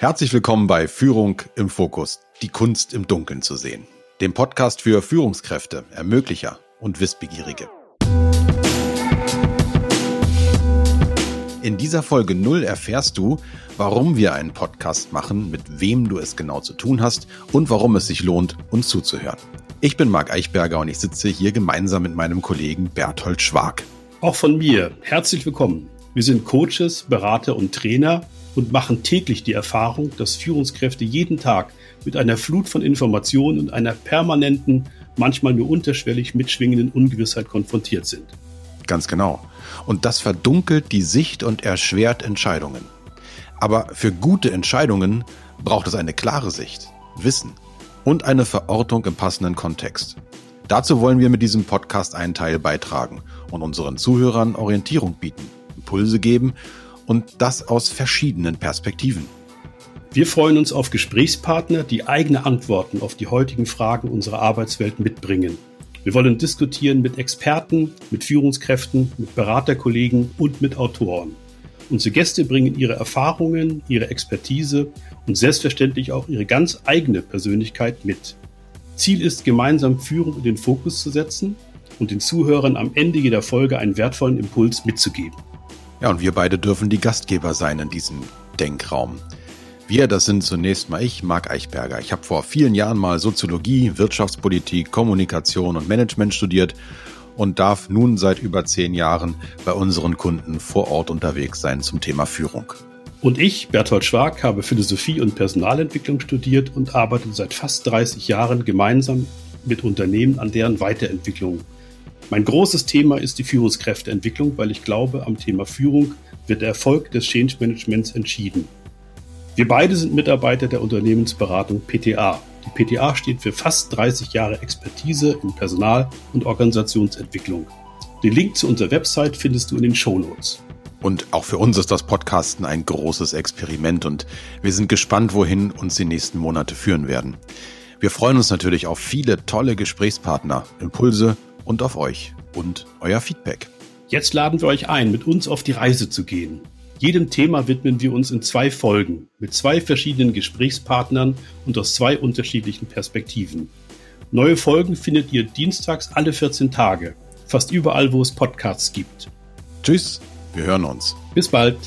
Herzlich willkommen bei Führung im Fokus, die Kunst im Dunkeln zu sehen. Dem Podcast für Führungskräfte, Ermöglicher und Wissbegierige. In dieser Folge 0 erfährst du, warum wir einen Podcast machen, mit wem du es genau zu tun hast und warum es sich lohnt, uns zuzuhören. Ich bin Marc Eichberger und ich sitze hier gemeinsam mit meinem Kollegen Berthold Schwag. Auch von mir herzlich willkommen. Wir sind Coaches, Berater und Trainer und machen täglich die Erfahrung, dass Führungskräfte jeden Tag mit einer Flut von Informationen und einer permanenten, manchmal nur unterschwellig mitschwingenden Ungewissheit konfrontiert sind. Ganz genau. Und das verdunkelt die Sicht und erschwert Entscheidungen. Aber für gute Entscheidungen braucht es eine klare Sicht, Wissen und eine Verortung im passenden Kontext. Dazu wollen wir mit diesem Podcast einen Teil beitragen und unseren Zuhörern Orientierung bieten, Impulse geben und das aus verschiedenen Perspektiven. Wir freuen uns auf Gesprächspartner, die eigene Antworten auf die heutigen Fragen unserer Arbeitswelt mitbringen. Wir wollen diskutieren mit Experten, mit Führungskräften, mit Beraterkollegen und mit Autoren. Unsere Gäste bringen ihre Erfahrungen, ihre Expertise und selbstverständlich auch ihre ganz eigene Persönlichkeit mit. Ziel ist, gemeinsam Führung in den Fokus zu setzen und den Zuhörern am Ende jeder Folge einen wertvollen Impuls mitzugeben. Ja, und wir beide dürfen die Gastgeber sein in diesem Denkraum. Wir, das sind zunächst mal ich, Marc Eichberger. Ich habe vor vielen Jahren mal Soziologie, Wirtschaftspolitik, Kommunikation und Management studiert und darf nun seit über zehn Jahren bei unseren Kunden vor Ort unterwegs sein zum Thema Führung. Und ich, Berthold Schwag, habe Philosophie und Personalentwicklung studiert und arbeite seit fast 30 Jahren gemeinsam mit Unternehmen an deren Weiterentwicklung mein großes Thema ist die Führungskräfteentwicklung, weil ich glaube, am Thema Führung wird der Erfolg des Change Managements entschieden. Wir beide sind Mitarbeiter der Unternehmensberatung PTA. Die PTA steht für fast 30 Jahre Expertise in Personal- und Organisationsentwicklung. Den Link zu unserer Website findest du in den Shownotes. Und auch für uns ist das Podcasten ein großes Experiment und wir sind gespannt, wohin uns die nächsten Monate führen werden. Wir freuen uns natürlich auf viele tolle Gesprächspartner, Impulse und auf euch und euer Feedback. Jetzt laden wir euch ein, mit uns auf die Reise zu gehen. Jedem Thema widmen wir uns in zwei Folgen mit zwei verschiedenen Gesprächspartnern und aus zwei unterschiedlichen Perspektiven. Neue Folgen findet ihr dienstags alle 14 Tage, fast überall, wo es Podcasts gibt. Tschüss, wir hören uns. Bis bald.